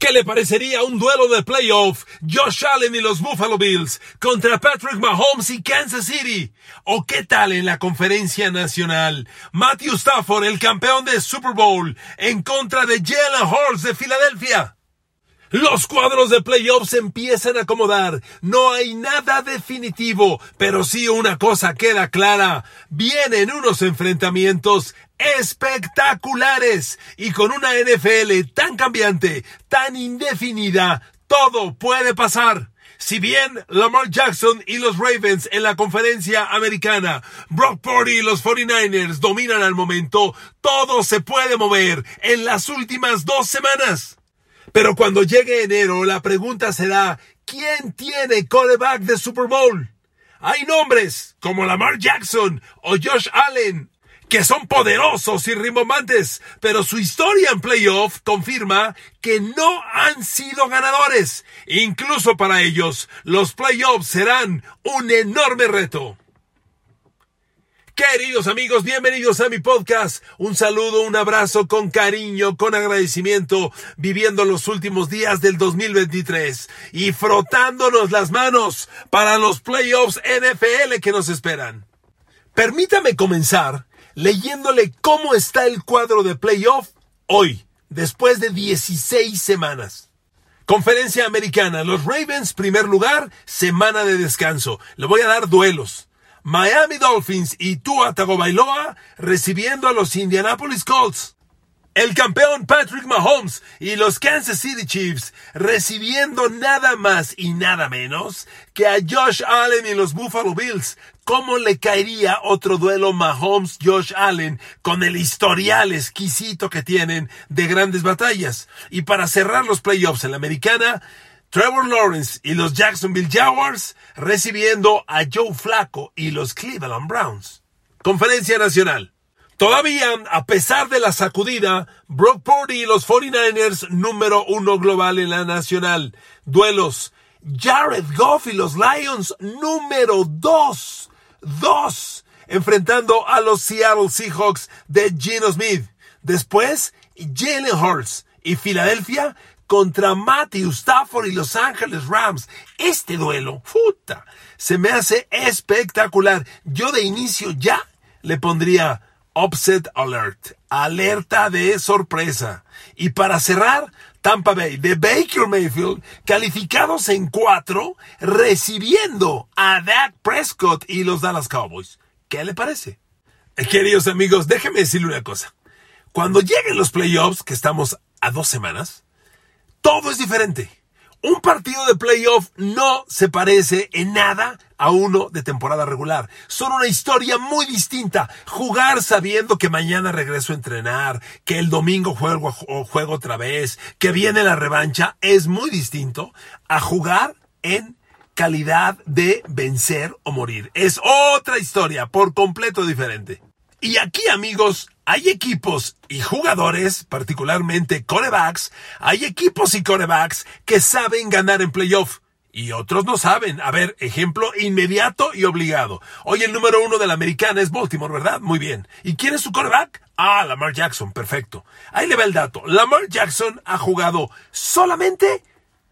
¿Qué le parecería un duelo de playoff Josh Allen y los Buffalo Bills contra Patrick Mahomes y Kansas City? ¿O qué tal en la conferencia nacional? Matthew Stafford, el campeón de Super Bowl, en contra de Jalen Hurts de Filadelfia. Los cuadros de playoffs empiezan a acomodar. No hay nada definitivo, pero sí una cosa queda clara. Vienen unos enfrentamientos espectaculares y con una NFL tan cambiante, tan indefinida, todo puede pasar. Si bien Lamar Jackson y los Ravens en la conferencia americana, Brock Purdy y los 49ers dominan al momento, todo se puede mover en las últimas dos semanas. Pero cuando llegue enero, la pregunta será, ¿quién tiene coreback de Super Bowl? Hay nombres como Lamar Jackson o Josh Allen que son poderosos y rimbombantes, pero su historia en playoff confirma que no han sido ganadores. Incluso para ellos, los playoffs serán un enorme reto. Queridos amigos, bienvenidos a mi podcast. Un saludo, un abrazo con cariño, con agradecimiento, viviendo los últimos días del 2023 y frotándonos las manos para los playoffs NFL que nos esperan. Permítame comenzar leyéndole cómo está el cuadro de playoff hoy, después de 16 semanas. Conferencia americana, los Ravens, primer lugar, semana de descanso. Le voy a dar duelos. Miami Dolphins y Tua Tagovailoa recibiendo a los Indianapolis Colts. El campeón Patrick Mahomes y los Kansas City Chiefs recibiendo nada más y nada menos que a Josh Allen y los Buffalo Bills. ¿Cómo le caería otro duelo Mahomes-Josh Allen con el historial exquisito que tienen de grandes batallas? Y para cerrar los playoffs en la americana, Trevor Lawrence y los Jacksonville Jaguars recibiendo a Joe Flacco y los Cleveland Browns. Conferencia Nacional. Todavía, a pesar de la sacudida, Brock Purdy y los 49ers número uno global en la nacional. Duelos. Jared Goff y los Lions número dos. Dos. Enfrentando a los Seattle Seahawks de Geno Smith. Después, Jalen Hurts y Filadelfia contra Matthew Stafford y Los Ángeles Rams. Este duelo, puta, se me hace espectacular. Yo de inicio ya le pondría Upset Alert, alerta de sorpresa. Y para cerrar, Tampa Bay de Baker Mayfield, calificados en cuatro, recibiendo a Dak Prescott y los Dallas Cowboys. ¿Qué le parece? Eh, queridos amigos, déjenme decirle una cosa. Cuando lleguen los playoffs, que estamos a dos semanas, todo es diferente. Un partido de playoff no se parece en nada a uno de temporada regular. Son una historia muy distinta. Jugar sabiendo que mañana regreso a entrenar, que el domingo juego, juego otra vez, que viene la revancha, es muy distinto a jugar en calidad de vencer o morir. Es otra historia por completo diferente. Y aquí amigos, hay equipos y jugadores, particularmente corebacks, hay equipos y corebacks que saben ganar en playoff. Y otros no saben. A ver, ejemplo inmediato y obligado. Hoy el número uno de la americana es Baltimore, ¿verdad? Muy bien. ¿Y quién es su coreback? Ah, Lamar Jackson, perfecto. Ahí le va el dato. Lamar Jackson ha jugado solamente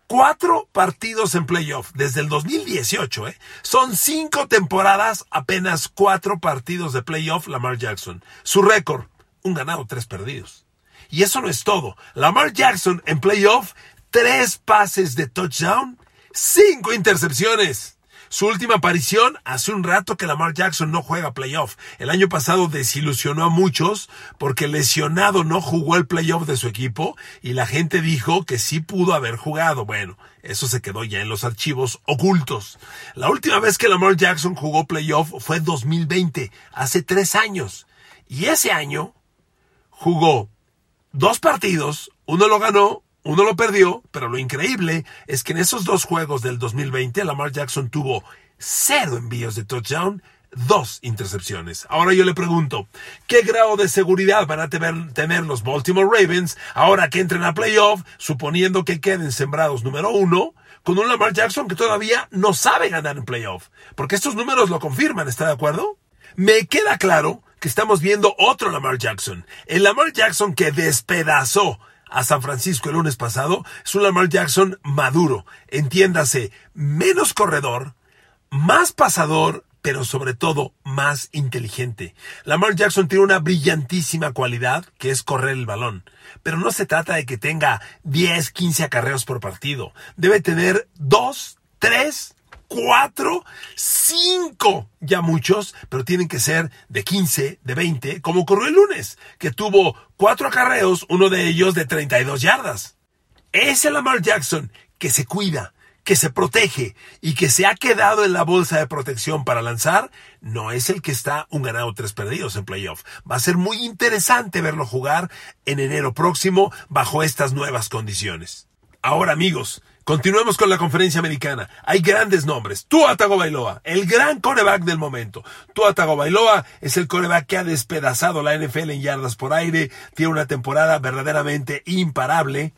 cuatro partidos en playoff desde el 2018. ¿eh? Son cinco temporadas, apenas cuatro partidos de playoff Lamar Jackson. Su récord, un ganado, tres perdidos. Y eso no es todo. Lamar Jackson en playoff, tres pases de touchdown, cinco intercepciones. Su última aparición hace un rato que Lamar Jackson no juega playoff. El año pasado desilusionó a muchos porque lesionado no jugó el playoff de su equipo y la gente dijo que sí pudo haber jugado. Bueno, eso se quedó ya en los archivos ocultos. La última vez que Lamar Jackson jugó playoff fue en 2020, hace tres años. Y ese año jugó dos partidos, uno lo ganó, uno lo perdió, pero lo increíble es que en esos dos juegos del 2020 Lamar Jackson tuvo cero envíos de touchdown, dos intercepciones. Ahora yo le pregunto, ¿qué grado de seguridad van a tener, los Baltimore Ravens ahora que entren a playoff, suponiendo que queden sembrados número uno, con un Lamar Jackson que todavía no sabe ganar en playoff? Porque estos números lo confirman, ¿está de acuerdo? Me queda claro que estamos viendo otro Lamar Jackson, el Lamar Jackson que despedazó a San Francisco el lunes pasado es un Lamar Jackson maduro, entiéndase, menos corredor, más pasador, pero sobre todo más inteligente. Lamar Jackson tiene una brillantísima cualidad que es correr el balón. Pero no se trata de que tenga 10, 15 acarreos por partido. Debe tener 2, 3, 4, 5, ya muchos, pero tienen que ser de 15, de 20, como ocurrió el lunes, que tuvo 4 acarreos, uno de ellos de 32 yardas. Ese Lamar Jackson que se cuida, que se protege y que se ha quedado en la bolsa de protección para lanzar, no es el que está un ganado tres perdidos en playoff. Va a ser muy interesante verlo jugar en enero próximo bajo estas nuevas condiciones. Ahora amigos, Continuemos con la conferencia americana. Hay grandes nombres. Tua Tagovailoa, el gran coreback del momento. Tua Tagovailoa es el coreback que ha despedazado la NFL en yardas por aire. Tiene una temporada verdaderamente imparable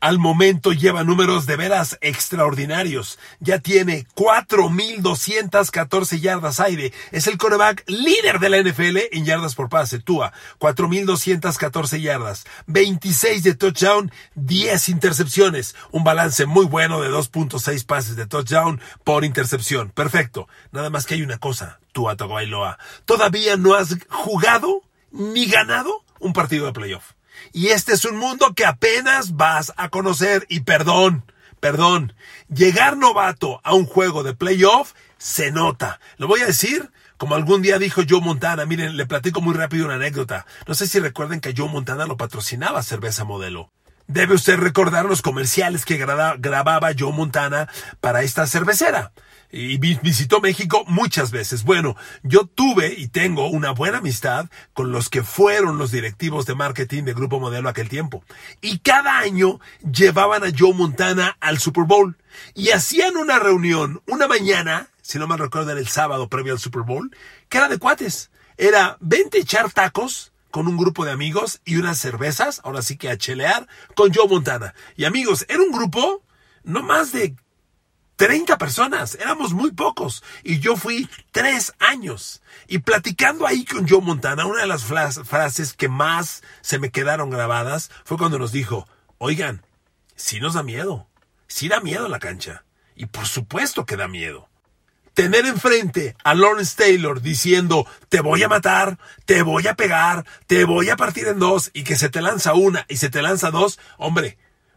al momento lleva números de veras extraordinarios. Ya tiene 4.214 yardas aire. Es el coreback líder de la NFL en yardas por pase. Tua, 4.214 yardas. 26 de touchdown, 10 intercepciones. Un balance muy bueno de 2.6 pases de touchdown por intercepción. Perfecto. Nada más que hay una cosa, Tua Tagovailoa. Todavía no has jugado ni ganado un partido de playoff. Y este es un mundo que apenas vas a conocer. Y perdón, perdón, llegar novato a un juego de playoff se nota. Lo voy a decir como algún día dijo Joe Montana. Miren, le platico muy rápido una anécdota. No sé si recuerden que Joe Montana lo patrocinaba cerveza modelo. Debe usted recordar los comerciales que grababa Joe Montana para esta cervecera y visitó México muchas veces. Bueno, yo tuve y tengo una buena amistad con los que fueron los directivos de marketing de Grupo Modelo aquel tiempo. Y cada año llevaban a Joe Montana al Super Bowl y hacían una reunión una mañana, si no me recuerdo era el sábado previo al Super Bowl, que era de cuates. Era vente echar tacos con un grupo de amigos y unas cervezas, ahora sí que a chelear, con Joe Montana. Y amigos, era un grupo no más de 30 personas, éramos muy pocos. Y yo fui tres años. Y platicando ahí con Joe Montana, una de las frases que más se me quedaron grabadas fue cuando nos dijo, oigan, sí nos da miedo, sí da miedo la cancha. Y por supuesto que da miedo. Tener enfrente a Lawrence Taylor diciendo, te voy a matar, te voy a pegar, te voy a partir en dos, y que se te lanza una y se te lanza dos, hombre,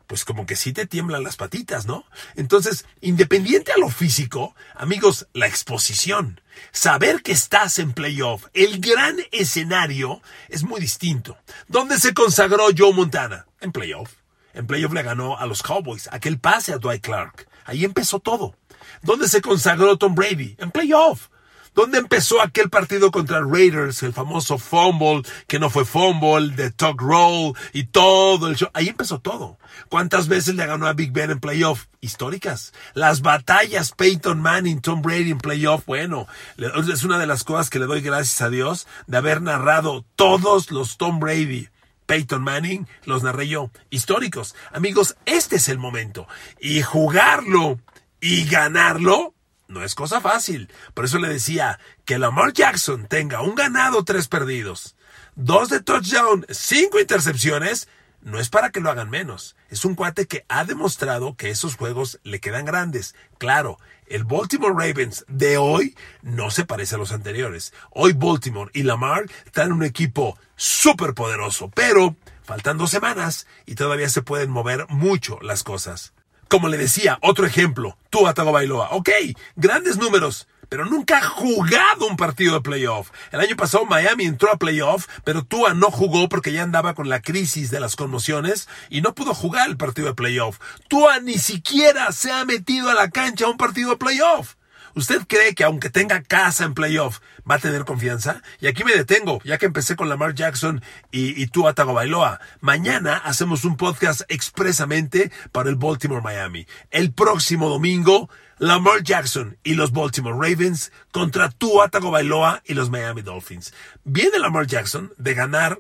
pues como que sí te tiemblan las patitas, ¿no? Entonces, independiente a lo físico, amigos, la exposición, saber que estás en playoff, el gran escenario es muy distinto. ¿Dónde se consagró Joe Montana? En playoff. En playoff le ganó a los Cowboys, aquel pase a Dwight Clark. Ahí empezó todo. ¿Dónde se consagró Tom Brady? En playoff. ¿Dónde empezó aquel partido contra Raiders, el famoso fumble, que no fue fumble, de talk roll y todo el show? Ahí empezó todo. ¿Cuántas veces le ganó a Big Ben en playoff? Históricas. Las batallas Peyton Manning, Tom Brady en playoff, bueno, es una de las cosas que le doy gracias a Dios de haber narrado todos los Tom Brady. Peyton Manning, los narré yo, históricos. Amigos, este es el momento. Y jugarlo y ganarlo, no es cosa fácil. Por eso le decía que Lamar Jackson tenga un ganado, tres perdidos, dos de touchdown, cinco intercepciones, no es para que lo hagan menos. Es un cuate que ha demostrado que esos juegos le quedan grandes. Claro, el Baltimore Ravens de hoy no se parece a los anteriores. Hoy Baltimore y Lamar están en un equipo súper poderoso, pero faltan dos semanas y todavía se pueden mover mucho las cosas. Como le decía, otro ejemplo, Tua Tagovailoa. Ok, grandes números, pero nunca ha jugado un partido de playoff. El año pasado Miami entró a playoff, pero Tua no jugó porque ya andaba con la crisis de las conmociones y no pudo jugar el partido de playoff. Tua ni siquiera se ha metido a la cancha a un partido de playoff. ¿Usted cree que aunque tenga casa en playoff va a tener confianza? Y aquí me detengo, ya que empecé con Lamar Jackson y, y Tua Tagovailoa. Mañana hacemos un podcast expresamente para el Baltimore Miami. El próximo domingo, Lamar Jackson y los Baltimore Ravens contra Tua Tagovailoa y los Miami Dolphins. Viene Lamar Jackson de ganar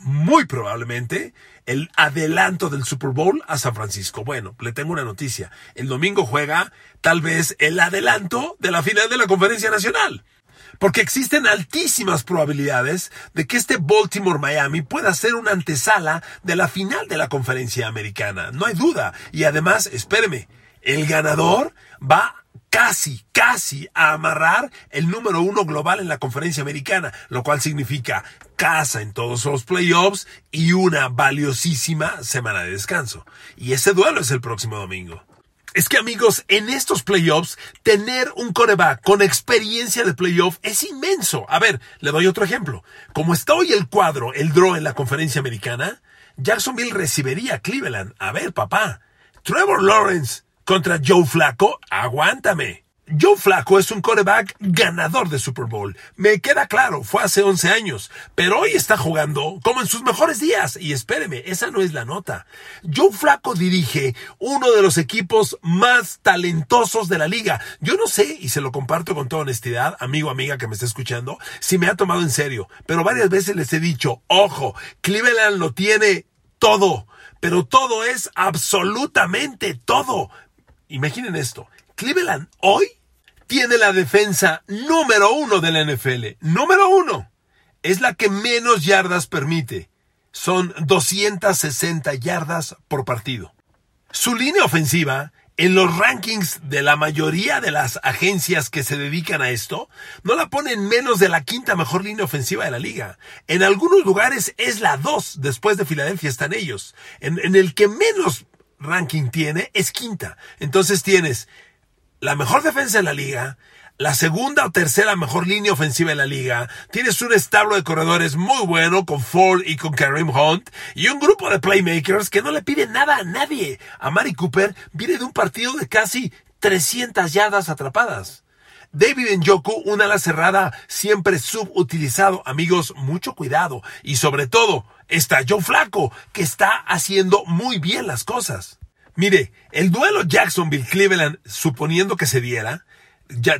muy probablemente el adelanto del Super Bowl a San Francisco. Bueno, le tengo una noticia. El domingo juega tal vez el adelanto de la final de la Conferencia Nacional. Porque existen altísimas probabilidades de que este Baltimore-Miami pueda ser una antesala de la final de la conferencia americana. No hay duda. Y además, espéreme, el ganador va casi, casi a amarrar el número uno global en la conferencia americana, lo cual significa casa en todos los playoffs y una valiosísima semana de descanso. Y ese duelo es el próximo domingo. Es que amigos, en estos playoffs, tener un coreback con experiencia de playoff es inmenso. A ver, le doy otro ejemplo. Como está hoy el cuadro, el draw en la conferencia americana, Jacksonville recibiría a Cleveland. A ver, papá. Trevor Lawrence contra Joe Flaco, aguántame. Joe Flaco es un coreback ganador de Super Bowl. Me queda claro, fue hace 11 años, pero hoy está jugando como en sus mejores días. Y espéreme, esa no es la nota. Joe Flaco dirige uno de los equipos más talentosos de la liga. Yo no sé, y se lo comparto con toda honestidad, amigo, amiga que me está escuchando, si me ha tomado en serio, pero varias veces les he dicho, ojo, Cleveland lo tiene todo, pero todo es absolutamente todo. Imaginen esto, Cleveland hoy tiene la defensa número uno de la NFL. Número uno. Es la que menos yardas permite. Son 260 yardas por partido. Su línea ofensiva, en los rankings de la mayoría de las agencias que se dedican a esto, no la ponen menos de la quinta mejor línea ofensiva de la liga. En algunos lugares es la dos, después de Filadelfia están ellos. En, en el que menos ranking tiene es quinta. Entonces tienes la mejor defensa de la liga, la segunda o tercera mejor línea ofensiva de la liga, tienes un establo de corredores muy bueno con Ford y con Kareem Hunt y un grupo de playmakers que no le piden nada a nadie. A Mari Cooper viene de un partido de casi 300 yardas atrapadas. David Njoku, una ala cerrada siempre subutilizado. Amigos, mucho cuidado. Y sobre todo, está Joe Flaco, que está haciendo muy bien las cosas. Mire, el duelo Jacksonville-Cleveland, suponiendo que se diera,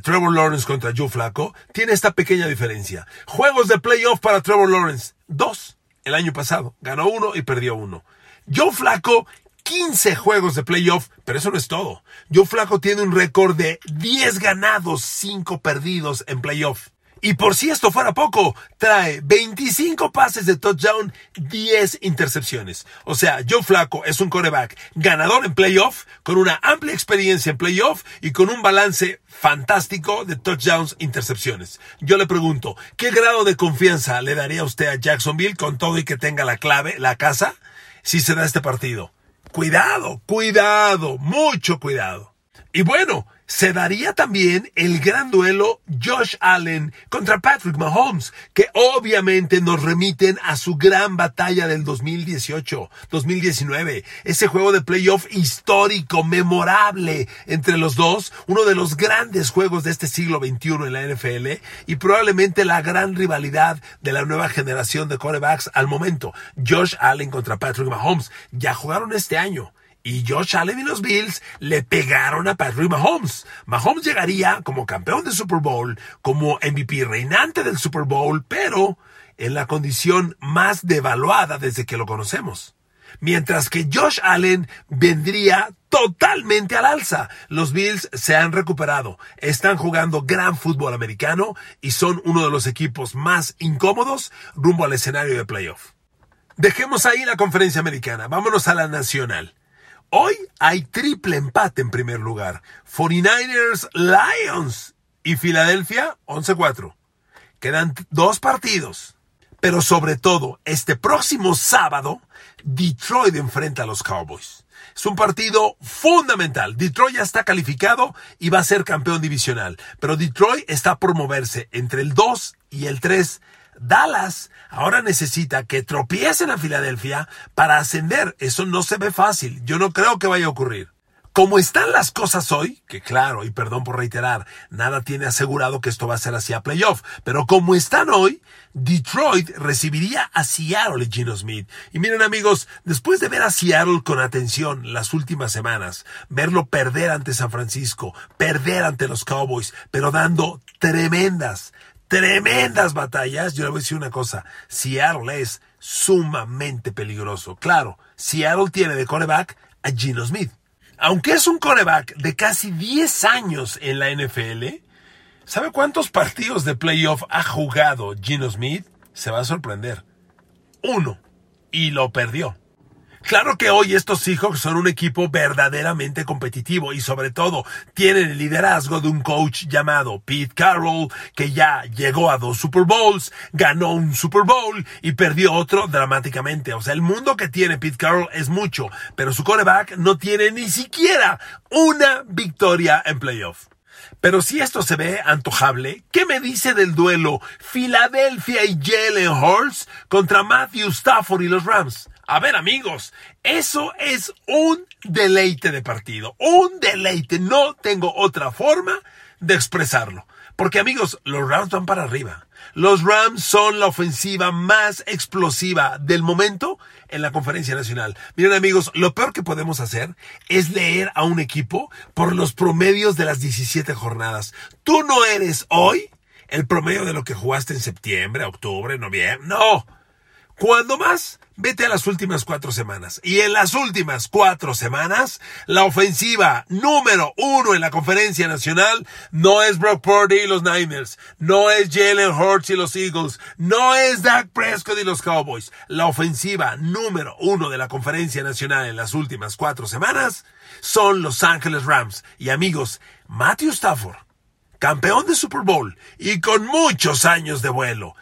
Trevor Lawrence contra Joe Flaco, tiene esta pequeña diferencia. Juegos de playoff para Trevor Lawrence, dos el año pasado. Ganó uno y perdió uno. Joe Flaco 15 juegos de playoff, pero eso no es todo. Joe Flaco tiene un récord de 10 ganados, 5 perdidos en playoff. Y por si esto fuera poco, trae 25 pases de touchdown, 10 intercepciones. O sea, Joe Flaco es un coreback ganador en playoff, con una amplia experiencia en playoff y con un balance fantástico de touchdowns, intercepciones. Yo le pregunto, ¿qué grado de confianza le daría usted a Jacksonville con todo y que tenga la clave, la casa, si se da este partido? Cuidado, cuidado, mucho cuidado. Y bueno, se daría también el gran duelo Josh Allen contra Patrick Mahomes, que obviamente nos remiten a su gran batalla del 2018-2019, ese juego de playoff histórico, memorable entre los dos, uno de los grandes juegos de este siglo XXI en la NFL y probablemente la gran rivalidad de la nueva generación de quarterbacks al momento, Josh Allen contra Patrick Mahomes. Ya jugaron este año y Josh Allen y los Bills le pegaron a Patrick Mahomes. Mahomes llegaría como campeón de Super Bowl, como MVP reinante del Super Bowl, pero en la condición más devaluada desde que lo conocemos. Mientras que Josh Allen vendría totalmente al alza. Los Bills se han recuperado, están jugando gran fútbol americano y son uno de los equipos más incómodos rumbo al escenario de playoff. Dejemos ahí la conferencia americana, vámonos a la nacional. Hoy hay triple empate en primer lugar. 49ers Lions y Filadelfia 11-4. Quedan dos partidos. Pero sobre todo, este próximo sábado, Detroit enfrenta a los Cowboys. Es un partido fundamental. Detroit ya está calificado y va a ser campeón divisional. Pero Detroit está por moverse entre el 2 y el 3 Dallas ahora necesita que tropiecen a Filadelfia para ascender. Eso no se ve fácil. Yo no creo que vaya a ocurrir. Como están las cosas hoy, que claro, y perdón por reiterar, nada tiene asegurado que esto va a ser así a playoff, pero como están hoy, Detroit recibiría a Seattle y Gino Smith. Y miren amigos, después de ver a Seattle con atención las últimas semanas, verlo perder ante San Francisco, perder ante los Cowboys, pero dando tremendas, tremendas batallas, yo le voy a decir una cosa, Seattle es sumamente peligroso. Claro, Seattle tiene de coreback a Gino Smith. Aunque es un coreback de casi 10 años en la NFL, ¿Sabe cuántos partidos de playoff ha jugado Gino Smith? Se va a sorprender. Uno. Y lo perdió. Claro que hoy estos Seahawks son un equipo verdaderamente competitivo y sobre todo tienen el liderazgo de un coach llamado Pete Carroll que ya llegó a dos Super Bowls, ganó un Super Bowl y perdió otro dramáticamente. O sea, el mundo que tiene Pete Carroll es mucho, pero su coreback no tiene ni siquiera una victoria en playoff. Pero si esto se ve antojable, ¿qué me dice del duelo Philadelphia y Jalen Hurts contra Matthew Stafford y los Rams? A ver amigos, eso es un deleite de partido, un deleite, no tengo otra forma de expresarlo. Porque amigos, los Rams van para arriba. Los Rams son la ofensiva más explosiva del momento en la conferencia nacional. Miren amigos, lo peor que podemos hacer es leer a un equipo por los promedios de las 17 jornadas. Tú no eres hoy el promedio de lo que jugaste en septiembre, octubre, noviembre. No. ¿Cuándo más? Vete a las últimas cuatro semanas. Y en las últimas cuatro semanas, la ofensiva número uno en la conferencia nacional no es Brock Purdy y los Niners, no es Jalen Hurts y los Eagles, no es Dak Prescott y los Cowboys. La ofensiva número uno de la conferencia nacional en las últimas cuatro semanas son Los Angeles Rams. Y amigos, Matthew Stafford, campeón de Super Bowl y con muchos años de vuelo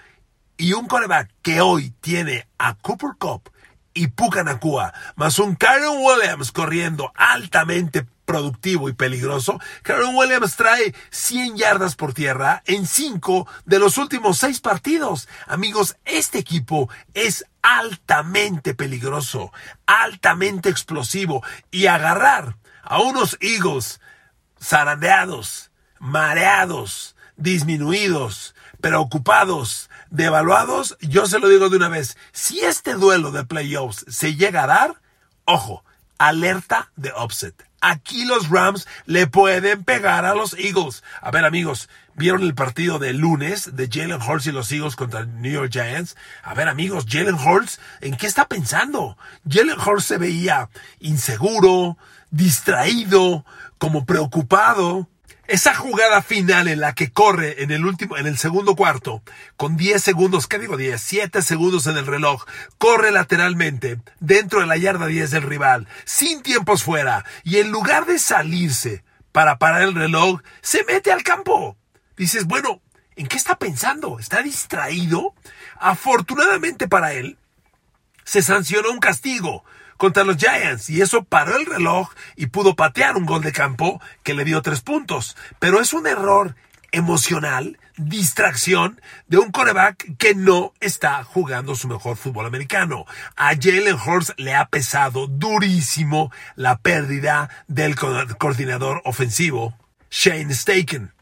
y un coreback que hoy tiene a Cooper Cup y Puka Nakua, más un Karen Williams corriendo altamente productivo y peligroso, Karen Williams trae 100 yardas por tierra en 5 de los últimos 6 partidos. Amigos, este equipo es altamente peligroso, altamente explosivo y agarrar a unos Eagles zarandeados, mareados, disminuidos, preocupados, devaluados, yo se lo digo de una vez, si este duelo de playoffs se llega a dar, ojo, alerta de upset. Aquí los Rams le pueden pegar a los Eagles. A ver amigos, ¿vieron el partido de lunes de Jalen Hurts y los Eagles contra New York Giants? A ver amigos, Jalen Hurts, ¿en qué está pensando? Jalen Hurts se veía inseguro, distraído, como preocupado. Esa jugada final en la que corre en el último, en el segundo cuarto, con 10 segundos, ¿qué digo 10? 7 segundos en el reloj, corre lateralmente dentro de la yarda 10 del rival, sin tiempos fuera, y en lugar de salirse para parar el reloj, se mete al campo. Dices, bueno, ¿en qué está pensando? ¿Está distraído? Afortunadamente para él, se sancionó un castigo contra los Giants y eso paró el reloj y pudo patear un gol de campo que le dio tres puntos. Pero es un error emocional, distracción de un coreback que no está jugando su mejor fútbol americano. A Jalen Hurts le ha pesado durísimo la pérdida del coordinador ofensivo Shane Staken.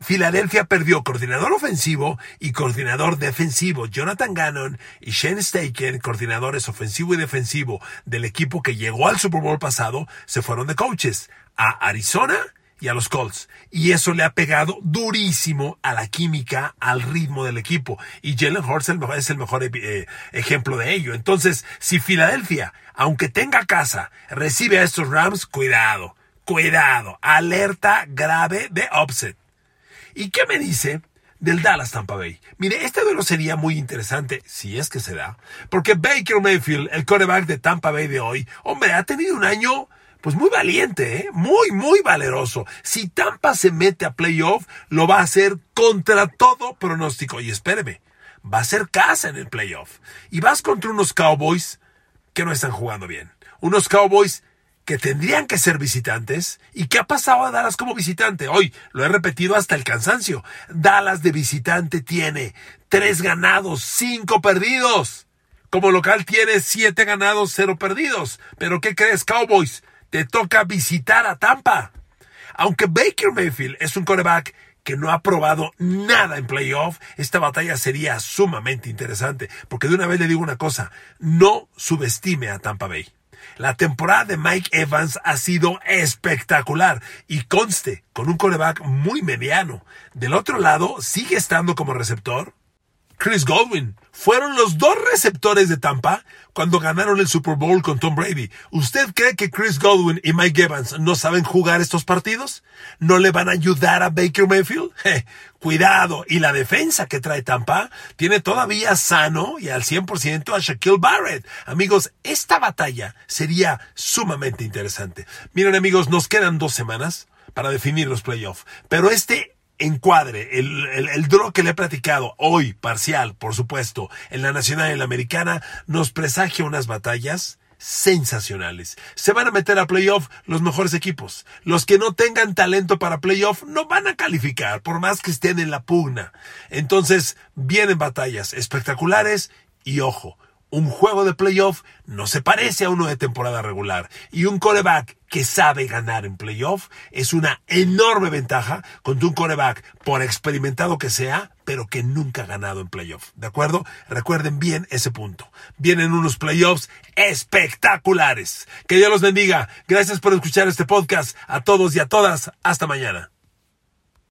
Filadelfia perdió coordinador ofensivo y coordinador defensivo. Jonathan Gannon y Shane Steichen, coordinadores ofensivo y defensivo del equipo que llegó al Super Bowl pasado, se fueron de coaches a Arizona y a los Colts. Y eso le ha pegado durísimo a la química, al ritmo del equipo. Y Jalen Hurts es el mejor eh, ejemplo de ello. Entonces, si Filadelfia, aunque tenga casa, recibe a estos Rams, cuidado, cuidado, alerta grave de upset. ¿Y qué me dice del Dallas Tampa Bay? Mire, este duelo sería muy interesante, si es que se da, porque Baker Mayfield, el quarterback de Tampa Bay de hoy, hombre, ha tenido un año pues muy valiente, ¿eh? muy, muy valeroso. Si Tampa se mete a playoff, lo va a hacer contra todo pronóstico. Y espéreme, va a ser casa en el playoff. Y vas contra unos Cowboys que no están jugando bien. Unos Cowboys que tendrían que ser visitantes. ¿Y qué ha pasado a Dallas como visitante? Hoy lo he repetido hasta el cansancio. Dallas de visitante tiene tres ganados, cinco perdidos. Como local tiene siete ganados, cero perdidos. Pero ¿qué crees, Cowboys? Te toca visitar a Tampa. Aunque Baker Mayfield es un coreback que no ha probado nada en playoff, esta batalla sería sumamente interesante. Porque de una vez le digo una cosa, no subestime a Tampa Bay. La temporada de Mike Evans ha sido espectacular y conste con un coreback muy mediano. Del otro lado, sigue estando como receptor Chris Godwin. Fueron los dos receptores de Tampa cuando ganaron el Super Bowl con Tom Brady. ¿Usted cree que Chris Godwin y Mike Evans no saben jugar estos partidos? ¿No le van a ayudar a Baker Mayfield? cuidado. Y la defensa que trae Tampa tiene todavía sano y al 100% a Shaquille Barrett. Amigos, esta batalla sería sumamente interesante. Miren amigos, nos quedan dos semanas para definir los playoffs. Pero este encuadre, el, el, draw que le he platicado hoy, parcial, por supuesto, en la nacional y en la americana, nos presagia unas batallas sensacionales. Se van a meter a playoff los mejores equipos. Los que no tengan talento para playoff no van a calificar, por más que estén en la pugna. Entonces, vienen batallas espectaculares y ojo, un juego de playoff no se parece a uno de temporada regular y un coreback que sabe ganar en playoff es una enorme ventaja contra un coreback, por experimentado que sea, pero que nunca ha ganado en playoff. ¿De acuerdo? Recuerden bien ese punto. Vienen unos playoffs espectaculares. Que Dios los bendiga. Gracias por escuchar este podcast. A todos y a todas. Hasta mañana.